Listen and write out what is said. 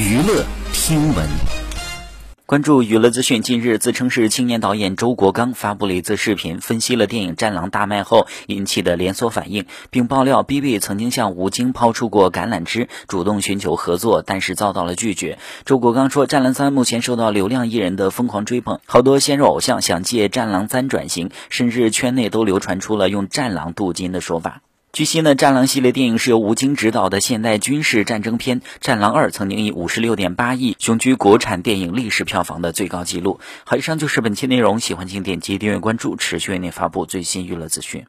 娱乐听闻。关注娱乐资讯，近日自称是青年导演周国刚发布了一则视频，分析了电影《战狼》大卖后引起的连锁反应，并爆料 B B 曾经向吴京抛出过橄榄枝，主动寻求合作，但是遭到了拒绝。周国刚说，《战狼三》目前受到流量艺人的疯狂追捧，好多鲜肉偶像想借《战狼三》转型，甚至圈内都流传出了用“战狼镀金”的说法。据悉呢，《战狼》系列电影是由吴京执导的现代军事战争片，《战狼二》曾经以五十六点八亿雄居国产电影历史票房的最高纪录。好，以上就是本期内容，喜欢请点击订阅关注，持续为您发布最新娱乐资讯。